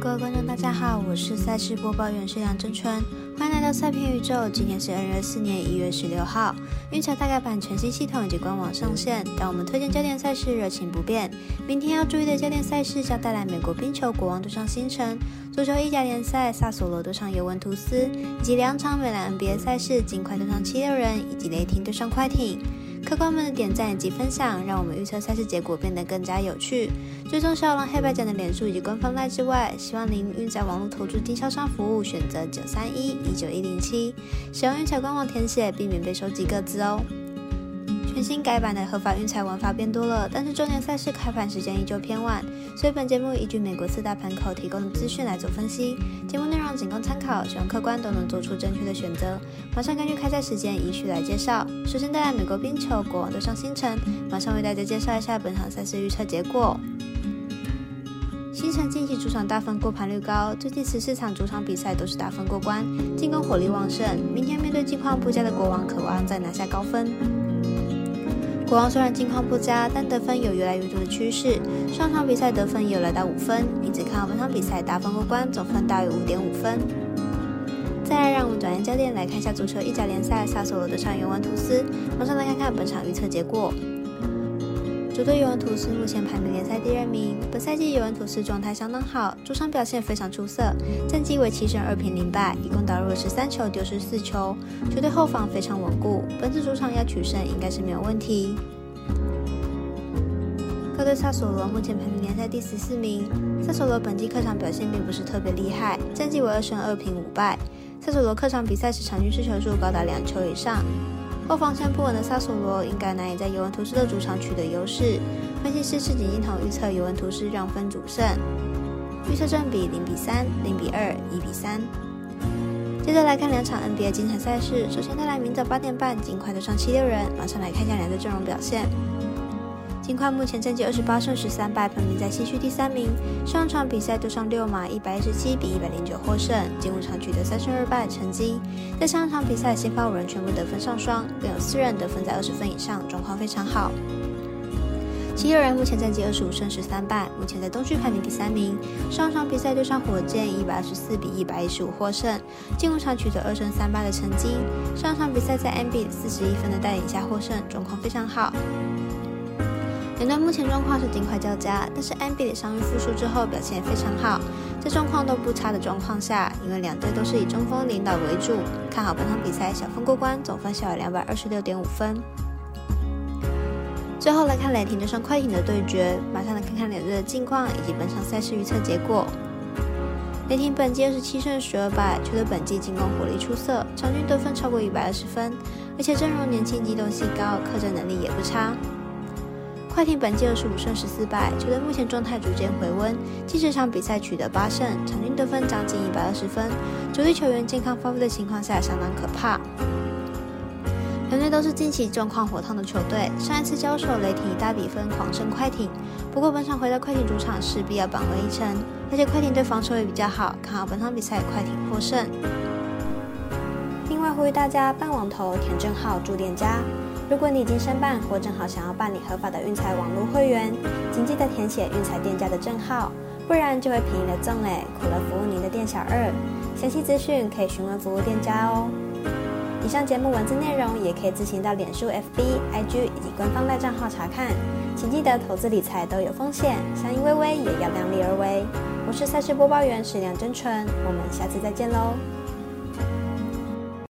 各位观众，大家好，我是赛事播报员是梁真春，欢迎来到赛片宇宙。今天是二零二四年一月十六号，运彩大概版全新系统以及官网上线，让我们推荐焦点赛事热情不变。明天要注意的焦点赛事将带来美国冰球国王对上星城，足球意甲联赛萨索罗对上尤文图斯，以及两场美兰 NBA 赛事金块对上七六人，以及雷霆对上快艇。客官们的点赞以及分享，让我们预测赛事结果变得更加有趣。最终小龙黑白奖的脸书以及官方赖之外，希望您运载网络投注经销商服务选择九三一一九一零七，使用运彩官网填写，避免被收集各自哦。全新改版的合法运彩玩法变多了，但是周年赛事开盘时间依旧偏晚，所以本节目依据美国四大盘口提供的资讯来做分析。节目内容仅供参考，希望客观都能做出正确的选择。马上根据开赛时间依序来介绍。首先带来美国冰球国王对上星辰，马上为大家介绍一下本场赛事预测结果。星辰近期主场大分过盘率高，最近十四场主场比赛都是大分过关，进攻火力旺盛。明天面对近况不佳的国王，渴望再拿下高分。国王虽然近况不佳，但得分有越来越多的趋势。上场比赛得分也有来到五分，因此看好本场比赛大分过关，总分大于五点五分。再来，让我们转眼焦点来看一下足球意甲联赛，萨索罗的上尤文图斯。马上来看看本场预测结果。主队尤文图斯目前排名联赛第二名，本赛季尤文图斯状态相当好，主场表现非常出色，战绩为七胜二平零败，一共打入了十三球，丢失四球，球队后防非常稳固，本次主场要取胜应该是没有问题。客队萨索罗目前排名联赛第十四名，萨索罗本季客场表现并不是特别厉害，战绩为二胜二平五败，萨索罗客场比赛时场均失球数高达两球以上。后防线不稳的萨索罗应该难以在尤文图斯的主场取得优势。分析师赤井金童预测尤文图斯让分主胜，预测正比零比三、零比二、一比三。接着来看两场 NBA 精彩赛事，首先带来明早八点半尽快的上七六人，马上来看一下两队阵容表现。金块目前战绩二十八胜十三败，排名在西区第三名。上场比赛对上六马，一百一十七比一百零九获胜，进五场取得三胜二败成绩。在上场比赛，先发五人全部得分上双，更有四人得分在二十分以上，状况非常好。七六人目前战绩二十五胜十三败，目前在东区排名第三名。上场比赛对上火箭，一百二十四比一百一十五获胜，进五场取得二胜三败的成绩。上场比赛在 M B 四十一分的带领下获胜，状况非常好。两队目前状况是尽快交加，但是 M B 的伤愈复出之后表现非常好，在状况都不差的状况下，因为两队都是以中锋领导为主，看好本场比赛小分过关，总分小于两百二十六点五分。最后来看雷霆对上快艇的对决，马上来看看两队的近况以及本场赛事预测结果。雷霆本季二十七胜十二败，球队本季进攻火力出色，场均得分超过一百二十分，而且阵容年轻、机动性高，客战能力也不差。快艇本季二十五胜十四败，球队目前状态逐渐回温，近十场比赛取得八胜，场均得分将近一百二十分。主力球员健康发挥的情况下，相当可怕。两队都是近期状况火烫的球队，上一次交手，雷霆以大比分狂胜快艇。不过本场回到快艇主场，势必要扳回一城，而且快艇队防守也比较好，看好本场比赛快艇获胜。另外呼吁大家办网投填证号注店家。如果你已经申办或正好想要办理合法的运彩网络会员，请记得填写运彩店家的证号，不然就会便宜了赠嘞，苦了服务您的店小二。详细资讯可以询问服务店家哦。以上节目文字内容也可以自行到脸书、FB、IG 以及官方赖账号查看。请记得投资理财都有风险，相依微微也要量力而为。我是赛事播报员史梁真纯，我们下次再见喽。